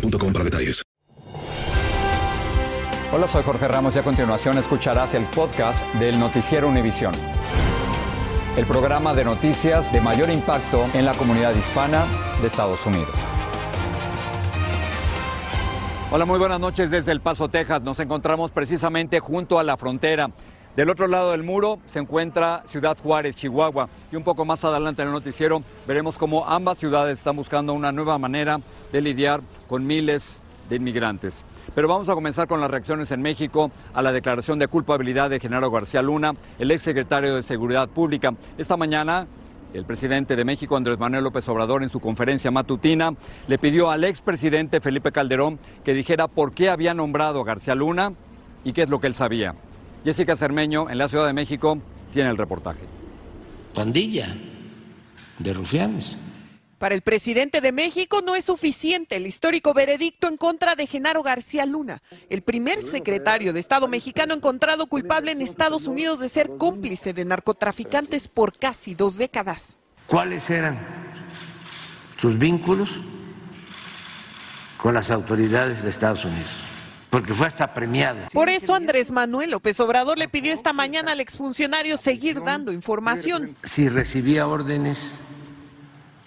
para detalles. Hola, soy Jorge Ramos y a continuación escucharás el podcast del Noticiero Univisión. El programa de noticias de mayor impacto en la comunidad hispana de Estados Unidos. Hola, muy buenas noches desde El Paso, Texas. Nos encontramos precisamente junto a la frontera. Del otro lado del muro se encuentra Ciudad Juárez, Chihuahua. Y un poco más adelante en el noticiero veremos cómo ambas ciudades están buscando una nueva manera de lidiar con miles de inmigrantes. Pero vamos a comenzar con las reacciones en México a la declaración de culpabilidad de Genaro García Luna, el exsecretario de Seguridad Pública. Esta mañana el presidente de México, Andrés Manuel López Obrador, en su conferencia matutina, le pidió al expresidente Felipe Calderón que dijera por qué había nombrado a García Luna y qué es lo que él sabía. Jessica Cermeño, en la Ciudad de México, tiene el reportaje. Pandilla de rufianes. Para el presidente de México no es suficiente el histórico veredicto en contra de Genaro García Luna, el primer secretario de Estado mexicano encontrado culpable en Estados Unidos de ser cómplice de narcotraficantes por casi dos décadas. ¿Cuáles eran sus vínculos con las autoridades de Estados Unidos? Porque fue hasta premiado. Por eso Andrés Manuel López Obrador le pidió esta mañana al exfuncionario seguir dando información. Si recibía órdenes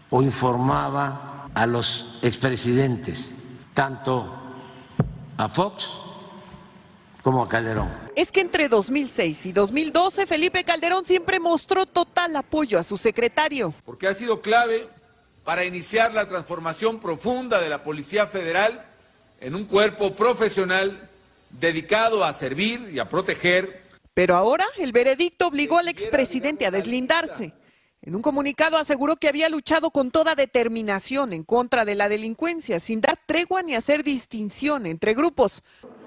o informaba a los expresidentes, tanto a Fox como a Calderón. Es que entre 2006 y 2012 Felipe Calderón siempre mostró total apoyo a su secretario. Porque ha sido clave para iniciar la transformación profunda de la Policía Federal en un cuerpo profesional dedicado a servir y a proteger. Pero ahora el veredicto obligó al expresidente a deslindarse. En un comunicado aseguró que había luchado con toda determinación en contra de la delincuencia, sin dar tregua ni hacer distinción entre grupos,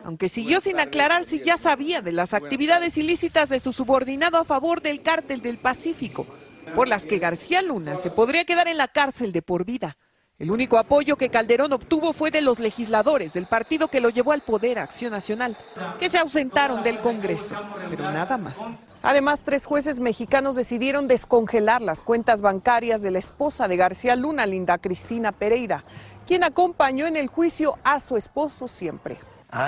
aunque siguió sin aclarar si ya sabía de las actividades ilícitas de su subordinado a favor del cártel del Pacífico, por las que García Luna se podría quedar en la cárcel de por vida. El único apoyo que Calderón obtuvo fue de los legisladores del partido que lo llevó al poder, Acción Nacional, que se ausentaron del Congreso, pero nada más. Además, tres jueces mexicanos decidieron descongelar las cuentas bancarias de la esposa de García Luna, Linda Cristina Pereira, quien acompañó en el juicio a su esposo siempre.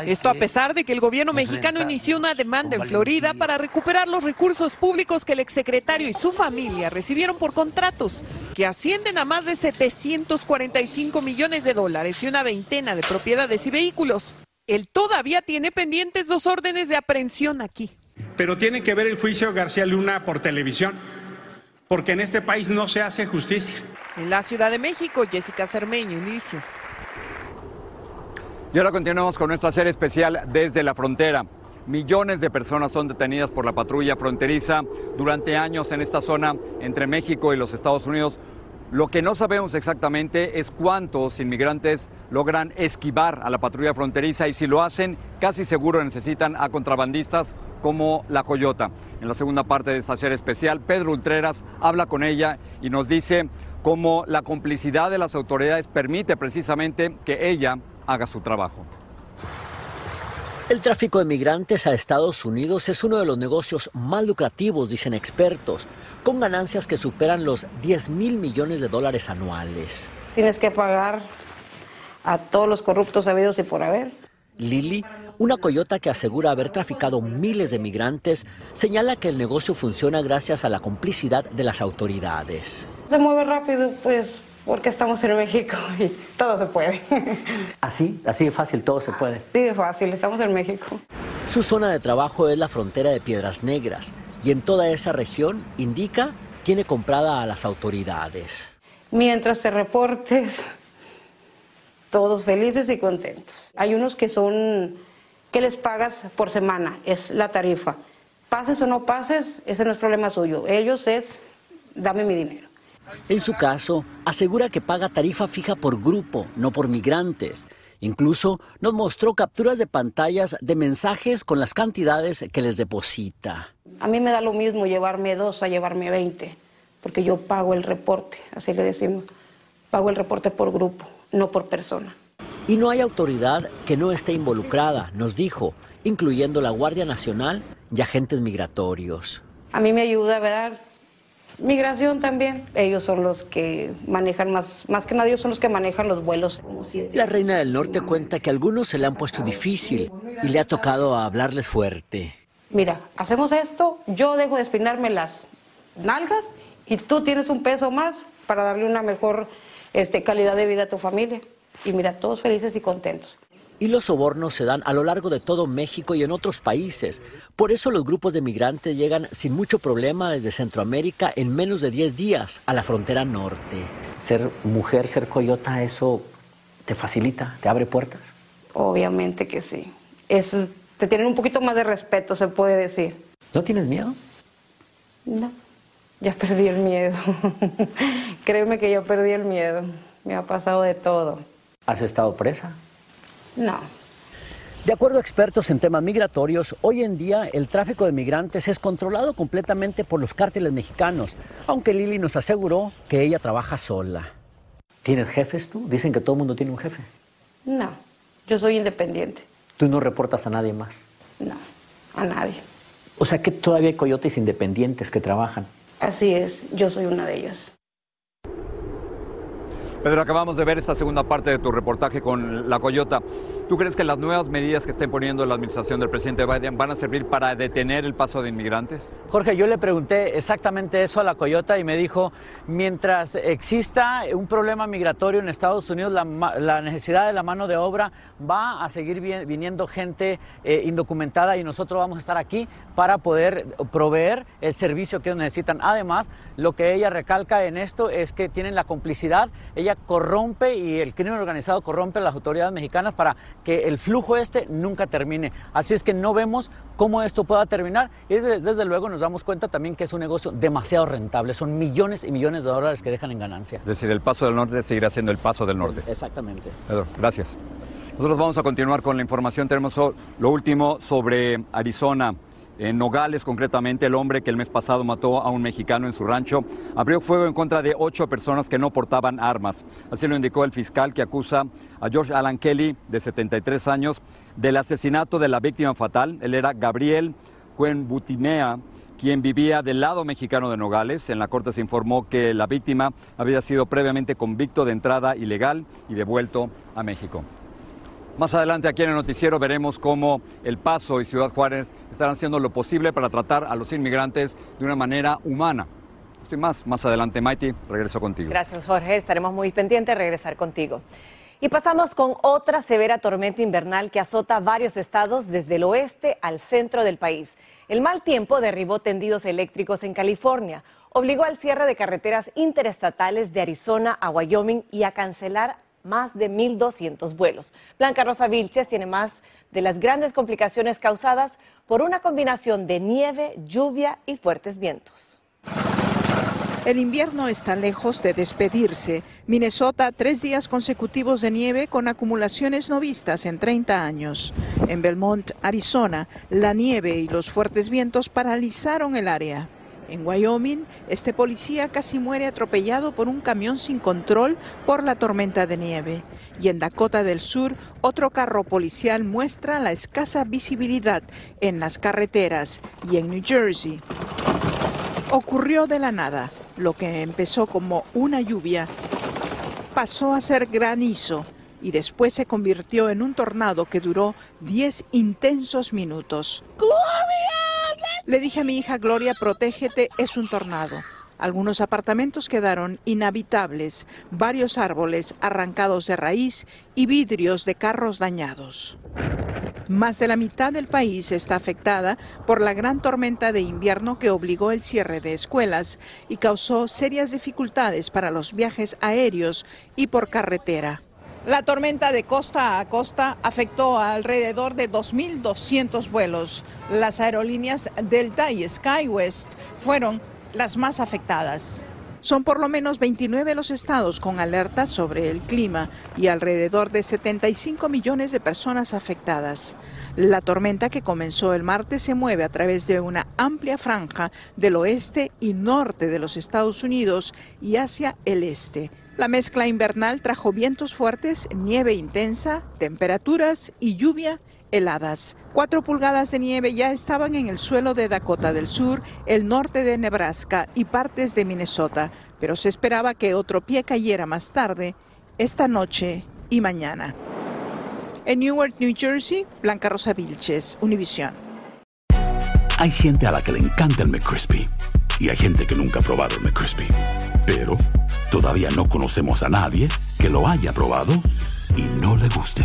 Esto a pesar de que el gobierno mexicano inició una demanda en Florida para recuperar los recursos públicos que el exsecretario y su familia recibieron por contratos que ascienden a más de 745 millones de dólares y una veintena de propiedades y vehículos. Él todavía tiene pendientes dos órdenes de aprehensión aquí. Pero tiene que ver el juicio García Luna por televisión, porque en este país no se hace justicia. En la Ciudad de México, Jessica Cermeño, inicio. Y ahora continuamos con nuestra serie especial desde la frontera. Millones de personas son detenidas por la patrulla fronteriza durante años en esta zona entre México y los Estados Unidos. Lo que no sabemos exactamente es cuántos inmigrantes logran esquivar a la patrulla fronteriza y si lo hacen, casi seguro necesitan a contrabandistas como la Coyota. En la segunda parte de esta serie especial, Pedro Ultreras habla con ella y nos dice cómo la complicidad de las autoridades permite precisamente que ella haga su trabajo. El tráfico de migrantes a Estados Unidos es uno de los negocios más lucrativos, dicen expertos, con ganancias que superan los 10 mil millones de dólares anuales. Tienes que pagar a todos los corruptos habidos y por haber. Lili, una coyota que asegura haber traficado miles de migrantes, señala que el negocio funciona gracias a la complicidad de las autoridades. Se mueve rápido, pues porque estamos en México y todo se puede. Así, así de fácil, todo se puede. Sí, de fácil, estamos en México. Su zona de trabajo es la frontera de Piedras Negras y en toda esa región, indica, tiene comprada a las autoridades. Mientras te reportes, todos felices y contentos. Hay unos que son, que les pagas por semana, es la tarifa. Pases o no pases, ese no es problema suyo. Ellos es, dame mi dinero. En su caso, asegura que paga tarifa fija por grupo, no por migrantes. Incluso nos mostró capturas de pantallas de mensajes con las cantidades que les deposita. A mí me da lo mismo llevarme dos a llevarme 20, porque yo pago el reporte, así le decimos. Pago el reporte por grupo, no por persona. Y no hay autoridad que no esté involucrada, nos dijo, incluyendo la Guardia Nacional y agentes migratorios. A mí me ayuda, ¿verdad? Migración también. Ellos son los que manejan más, más que nadie, son los que manejan los vuelos. La Reina del Norte cuenta que a algunos se le han puesto difícil y le ha tocado hablarles fuerte. Mira, hacemos esto, yo dejo de espinarme las nalgas y tú tienes un peso más para darle una mejor este, calidad de vida a tu familia. Y mira, todos felices y contentos. Y los sobornos se dan a lo largo de todo México y en otros países. Por eso los grupos de migrantes llegan sin mucho problema desde Centroamérica en menos de 10 días a la frontera norte. Ser mujer, ser coyota, ¿eso te facilita, te abre puertas? Obviamente que sí. Es, te tienen un poquito más de respeto, se puede decir. ¿No tienes miedo? No, ya perdí el miedo. Créeme que yo perdí el miedo. Me ha pasado de todo. ¿Has estado presa? No. De acuerdo a expertos en temas migratorios, hoy en día el tráfico de migrantes es controlado completamente por los cárteles mexicanos, aunque Lili nos aseguró que ella trabaja sola. ¿Tienes jefes tú? Dicen que todo el mundo tiene un jefe. No, yo soy independiente. ¿Tú no reportas a nadie más? No, a nadie. O sea que todavía hay coyotes independientes que trabajan. Así es, yo soy una de ellas. Pedro, acabamos de ver esta segunda parte de tu reportaje con la Coyota. ¿Tú crees que las nuevas medidas que está poniendo la administración del presidente Biden van a servir para detener el paso de inmigrantes? Jorge, yo le pregunté exactamente eso a la Coyota y me dijo, mientras exista un problema migratorio en Estados Unidos, la, la necesidad de la mano de obra va a seguir viniendo gente eh, indocumentada y nosotros vamos a estar aquí para poder proveer el servicio que ellos necesitan. Además, lo que ella recalca en esto es que tienen la complicidad, ella corrompe y el crimen organizado corrompe a las autoridades mexicanas para que el flujo este nunca termine. Así es que no vemos cómo esto pueda terminar y desde, desde, luego nos damos cuenta también que es un negocio demasiado rentable. Son millones y millones de dólares que dejan en ganancia. Es decir, el paso del norte seguirá siendo el paso del norte. Exactamente. Pedro, gracias. Nosotros vamos a continuar con la información. Tenemos lo último sobre Arizona. En Nogales, concretamente, el hombre que el mes pasado mató a un mexicano en su rancho abrió fuego en contra de ocho personas que no portaban armas. Así lo indicó el fiscal que acusa a George Alan Kelly, de 73 años, del asesinato de la víctima fatal. Él era Gabriel Cuenbutimea, quien vivía del lado mexicano de Nogales. En la corte se informó que la víctima había sido previamente convicto de entrada ilegal y devuelto a México. Más adelante aquí en el noticiero veremos cómo El Paso y Ciudad Juárez estarán haciendo lo posible para tratar a los inmigrantes de una manera humana. Estoy más, más adelante, Maiti, regreso contigo. Gracias, Jorge. Estaremos muy pendientes de regresar contigo. Y pasamos con otra severa tormenta invernal que azota varios estados desde el oeste al centro del país. El mal tiempo derribó tendidos eléctricos en California, obligó al cierre de carreteras interestatales de Arizona a Wyoming y a cancelar más de 1.200 vuelos. Blanca Rosa Vilches tiene más de las grandes complicaciones causadas por una combinación de nieve, lluvia y fuertes vientos. El invierno está lejos de despedirse. Minnesota, tres días consecutivos de nieve con acumulaciones no vistas en 30 años. En Belmont, Arizona, la nieve y los fuertes vientos paralizaron el área. En Wyoming, este policía casi muere atropellado por un camión sin control por la tormenta de nieve. Y en Dakota del Sur, otro carro policial muestra la escasa visibilidad en las carreteras. Y en New Jersey, ocurrió de la nada. Lo que empezó como una lluvia pasó a ser granizo y después se convirtió en un tornado que duró 10 intensos minutos. ¡Gloria! Le dije a mi hija, Gloria, protégete, es un tornado. Algunos apartamentos quedaron inhabitables, varios árboles arrancados de raíz y vidrios de carros dañados. Más de la mitad del país está afectada por la gran tormenta de invierno que obligó el cierre de escuelas y causó serias dificultades para los viajes aéreos y por carretera. La tormenta de costa a costa afectó a alrededor de 2.200 vuelos. Las aerolíneas Delta y SkyWest fueron las más afectadas. Son por lo menos 29 los estados con alertas sobre el clima y alrededor de 75 millones de personas afectadas. La tormenta que comenzó el martes se mueve a través de una amplia franja del oeste y norte de los Estados Unidos y hacia el este. La mezcla invernal trajo vientos fuertes, nieve intensa, temperaturas y lluvia heladas. Cuatro pulgadas de nieve ya estaban en el suelo de Dakota del Sur, el norte de Nebraska y partes de Minnesota, pero se esperaba que otro pie cayera más tarde, esta noche y mañana. En Newark, New Jersey, Blanca Rosa Vilches, Univision. Hay gente a la que le encanta el McCrispy y hay gente que nunca ha probado el McCrispy. Pero todavía no conocemos a nadie que lo haya probado y no le guste.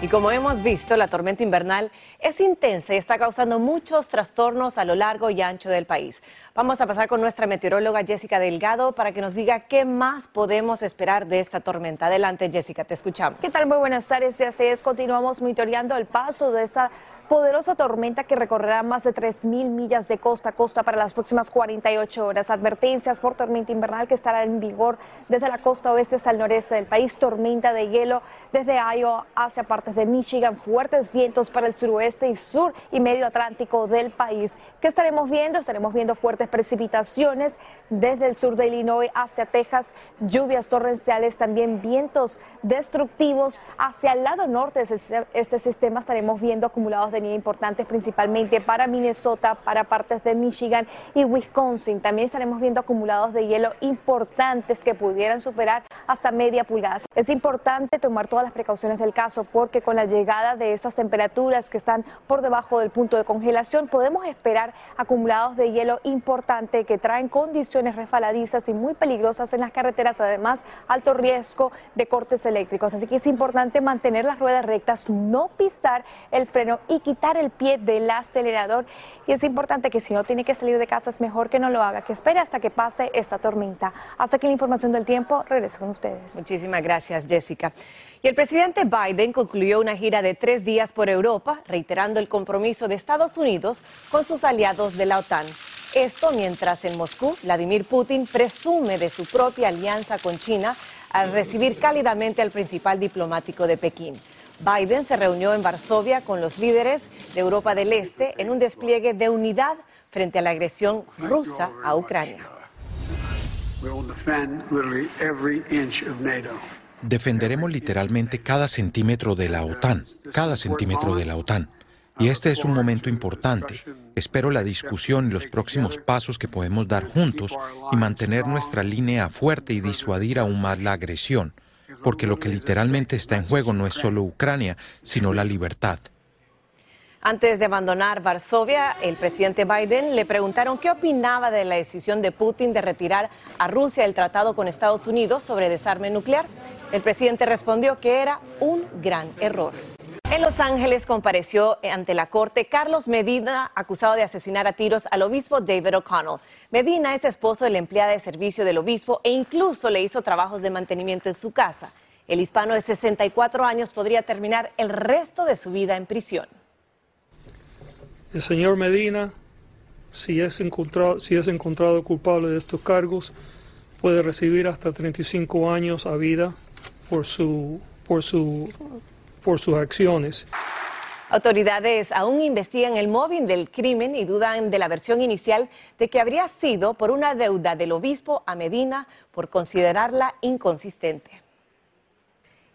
Y como hemos visto, la tormenta invernal es intensa y está causando muchos trastornos a lo largo y ancho del país. Vamos a pasar con nuestra meteoróloga Jessica Delgado para que nos diga qué más podemos esperar de esta tormenta. Adelante, Jessica, te escuchamos. ¿Qué tal? Muy buenas tardes. Ya es, continuamos monitoreando el paso de esta poderosa tormenta que recorrerá más de 3.000 millas de costa a costa para las próximas 48 horas. Advertencias por tormenta invernal que estará en vigor desde la costa oeste hasta el noreste del país. Tormenta de hielo desde Iowa hacia partes de Michigan. Fuertes vientos para el suroeste y sur y medio atlántico del país. ¿Qué estaremos viendo? Estaremos viendo fuertes precipitaciones desde el sur de Illinois hacia Texas. Lluvias torrenciales, también vientos destructivos hacia el lado norte de este sistema. Estaremos viendo acumulados de importantes principalmente para Minnesota, para partes de Michigan y Wisconsin. También estaremos viendo acumulados de hielo importantes que pudieran superar hasta media pulgada. Es importante tomar todas las precauciones del caso porque con la llegada de esas temperaturas que están por debajo del punto de congelación podemos esperar acumulados de hielo importante que traen condiciones resbaladizas y muy peligrosas en las carreteras, además alto riesgo de cortes eléctricos. Así que es importante mantener las ruedas rectas, no pisar el freno y quitar el pie del acelerador y es importante que si no tiene que salir de casa es mejor que no lo haga, que espere hasta que pase esta tormenta. Hasta que la información del tiempo regreso con ustedes. Muchísimas gracias, Jessica. Y el presidente Biden concluyó una gira de tres días por Europa, reiterando el compromiso de Estados Unidos con sus aliados de la OTAN. Esto mientras en Moscú, Vladimir Putin presume de su propia alianza con China al recibir cálidamente al principal diplomático de Pekín. Biden se reunió en Varsovia con los líderes de Europa del Este en un despliegue de unidad frente a la agresión rusa a Ucrania. Defenderemos literalmente cada centímetro de la OTAN, cada centímetro de la OTAN. Y este es un momento importante. Espero la discusión y los próximos pasos que podemos dar juntos y mantener nuestra línea fuerte y disuadir aún más la agresión porque lo que literalmente está en juego no es solo Ucrania, sino la libertad. Antes de abandonar Varsovia, el presidente Biden le preguntaron qué opinaba de la decisión de Putin de retirar a Rusia del tratado con Estados Unidos sobre desarme nuclear. El presidente respondió que era un gran error. En Los Ángeles compareció ante la corte Carlos Medina, acusado de asesinar a tiros al obispo David O'Connell. Medina es esposo de la empleada de servicio del obispo e incluso le hizo trabajos de mantenimiento en su casa. El hispano de 64 años podría terminar el resto de su vida en prisión. El señor Medina, si es encontrado, si es encontrado culpable de estos cargos, puede recibir hasta 35 años a vida por su, por su por sus acciones. Autoridades aún investigan el móvil del crimen y dudan de la versión inicial de que habría sido por una deuda del obispo a Medina por considerarla inconsistente.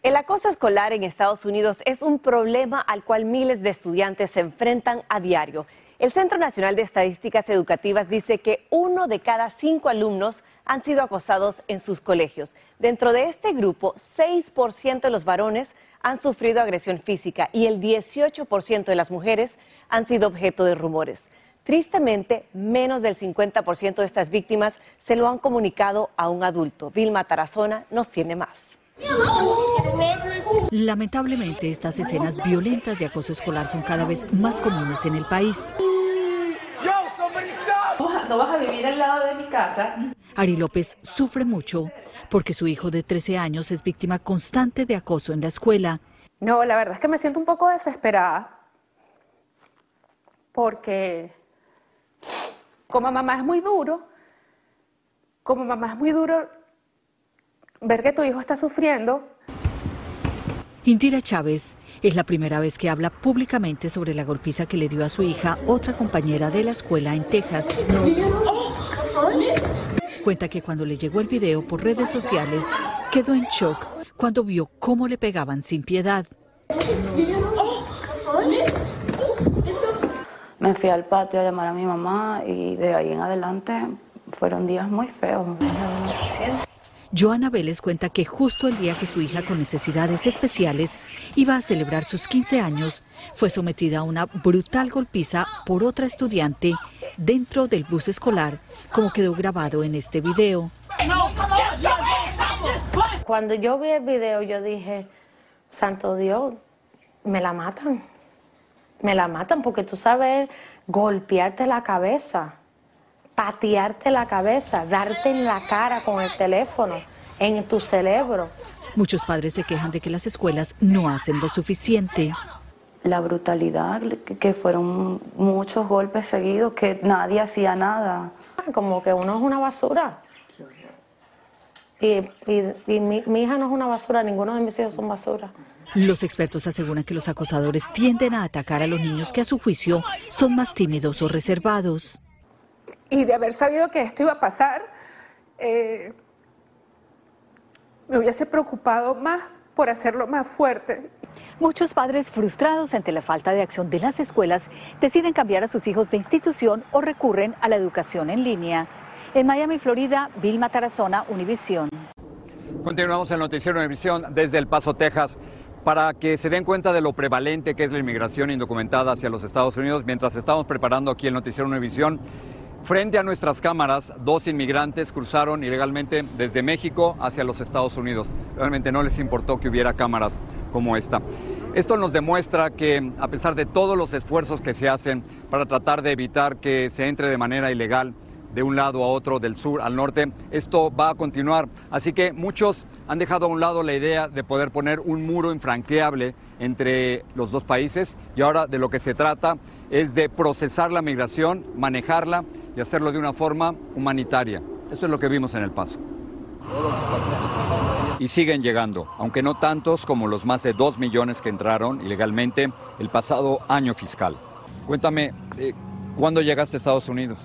El acoso escolar en Estados Unidos es un problema al cual miles de estudiantes se enfrentan a diario. El Centro Nacional de Estadísticas Educativas dice que uno de cada cinco alumnos han sido acosados en sus colegios. Dentro de este grupo, 6% de los varones han sufrido agresión física y el 18% de las mujeres han sido objeto de rumores. Tristemente, menos del 50% de estas víctimas se lo han comunicado a un adulto. Vilma Tarazona nos tiene más. Lamentablemente, estas escenas violentas de acoso escolar son cada vez más comunes en el país. No vas a vivir al lado de mi casa. Ari López sufre mucho porque su hijo de 13 años es víctima constante de acoso en la escuela. No, la verdad es que me siento un poco desesperada porque como mamá es muy duro, como mamá es muy duro ver que tu hijo está sufriendo. Indira Chávez es la primera vez que habla públicamente sobre la golpiza que le dio a su hija otra compañera de la escuela en Texas. Cuenta que cuando le llegó el video por redes sociales, quedó en shock cuando vio cómo le pegaban sin piedad. Me fui al patio a llamar a mi mamá y de ahí en adelante fueron días muy feos. Joana Vélez cuenta que justo el día que su hija con necesidades especiales iba a celebrar sus 15 años, fue sometida a una brutal golpiza por otra estudiante dentro del bus escolar, como quedó grabado en este video. Cuando yo vi el video, yo dije, Santo Dios, me la matan. Me la matan porque tú sabes golpearte la cabeza patearte la cabeza, darte en la cara con el teléfono, en tu cerebro. Muchos padres se quejan de que las escuelas no hacen lo suficiente. La brutalidad, que fueron muchos golpes seguidos, que nadie hacía nada. Como que uno es una basura. Y, mi, mi hija no es una basura, ninguno de mis hijos son basura. Los expertos aseguran que los acosadores tienden a atacar a los niños que a su juicio son más tímidos o reservados y de haber sabido que esto iba a pasar, eh, me hubiese preocupado más por hacerlo más fuerte. Muchos padres frustrados ante la falta de acción de las escuelas deciden cambiar a sus hijos de institución o recurren a la educación en línea. En Miami, Florida, Vilma Tarazona, Univisión. Continuamos el noticiero Univisión desde El Paso, Texas para que se den cuenta de lo prevalente que es la inmigración indocumentada hacia los Estados Unidos. Mientras estamos preparando aquí el noticiero Univisión, Frente a nuestras cámaras, dos inmigrantes cruzaron ilegalmente desde México hacia los Estados Unidos. Realmente no les importó que hubiera cámaras como esta. Esto nos demuestra que a pesar de todos los esfuerzos que se hacen para tratar de evitar que se entre de manera ilegal de un lado a otro, del sur al norte, esto va a continuar. Así que muchos han dejado a un lado la idea de poder poner un muro infranqueable entre los dos países y ahora de lo que se trata es de procesar la migración, manejarla y hacerlo de una forma humanitaria. Esto es lo que vimos en El Paso. Y siguen llegando, aunque no tantos como los más de dos millones que entraron ilegalmente el pasado año fiscal. Cuéntame, eh, ¿cuándo llegaste a Estados Unidos?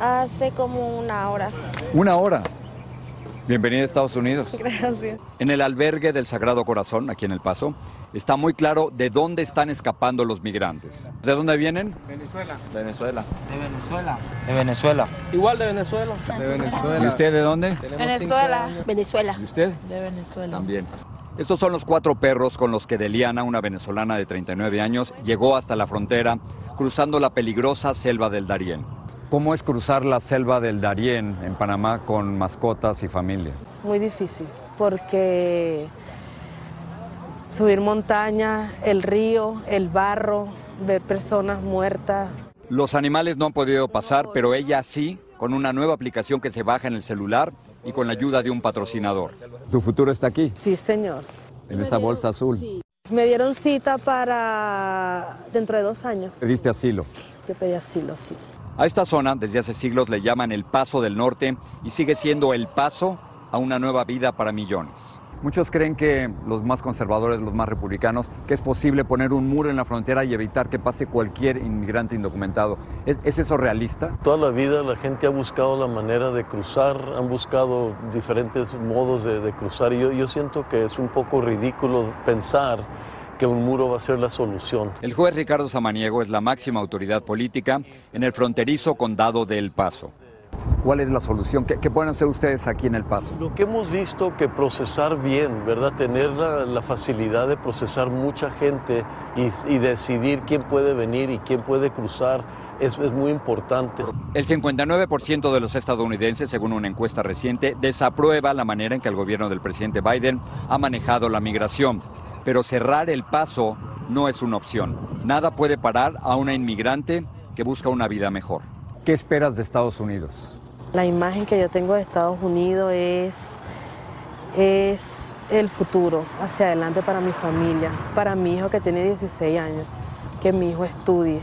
Hace como una hora. ¿Una hora? Bienvenida a Estados Unidos. Gracias. En el albergue del Sagrado Corazón, aquí en El Paso, está muy claro de dónde están escapando los migrantes. ¿De dónde vienen? Venezuela. Venezuela. De Venezuela. De Venezuela. Igual de Venezuela. De Venezuela. ¿Y usted de dónde? Venezuela. Venezuela. ¿Y usted? De Venezuela. También. Estos son los cuatro perros con los que Deliana, una venezolana de 39 años, llegó hasta la frontera cruzando la peligrosa selva del Darién. ¿Cómo es cruzar la selva del Darién en Panamá con mascotas y familia? Muy difícil, porque subir montañas, el río, el barro, ver personas muertas. Los animales no han podido pasar, pero ella sí, con una nueva aplicación que se baja en el celular y con la ayuda de un patrocinador. ¿Tu futuro está aquí? Sí, señor. En esa bolsa azul. Me dieron cita para dentro de dos años. ¿Pediste asilo? Yo pedí asilo, sí. A esta zona desde hace siglos le llaman el Paso del Norte y sigue siendo el paso a una nueva vida para millones. Muchos creen que los más conservadores, los más republicanos, que es posible poner un muro en la frontera y evitar que pase cualquier inmigrante indocumentado. ¿Es, eso realista? Toda la vida la gente ha buscado la manera de cruzar, han buscado diferentes modos de, cruzar y yo, yo siento que es un poco ridículo pensar que un muro va a ser la solución. El juez Ricardo Samaniego es la máxima autoridad política en el fronterizo condado de El Paso. ¿Cuál es la solución? ¿Qué, pueden hacer ustedes aquí en El Paso? Lo que hemos visto que procesar bien, ¿verdad? Tener la, facilidad de procesar mucha gente y, decidir quién puede venir y quién puede cruzar es, es muy importante. El 59% de los estadounidenses, según una encuesta reciente, desaprueba la manera en que el gobierno del presidente Biden ha manejado la migración. Pero cerrar el paso no es una opción. Nada puede parar a una inmigrante que busca una vida mejor. ¿Qué esperas de Estados Unidos? La imagen que yo tengo de Estados Unidos es, es el futuro hacia adelante para mi familia, para mi hijo que tiene 16 años, que mi hijo estudie.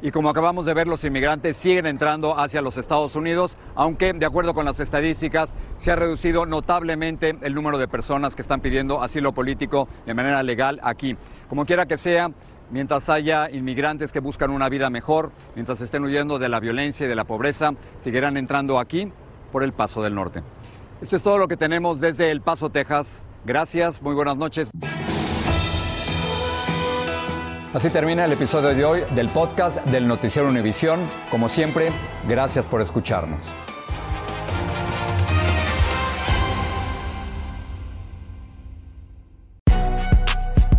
Y como acabamos de ver, los inmigrantes siguen entrando hacia los Estados Unidos, aunque de acuerdo con las estadísticas se ha reducido notablemente el número de personas que están pidiendo asilo político de manera legal aquí. Como quiera que sea, mientras haya inmigrantes que buscan una vida mejor, mientras estén huyendo de la violencia y de la pobreza, seguirán entrando aquí por el Paso del Norte. Esto es todo lo que tenemos desde El Paso, Texas. Gracias, muy buenas noches. Así termina el episodio de hoy del podcast del Noticiero Univisión. Como siempre, gracias por escucharnos.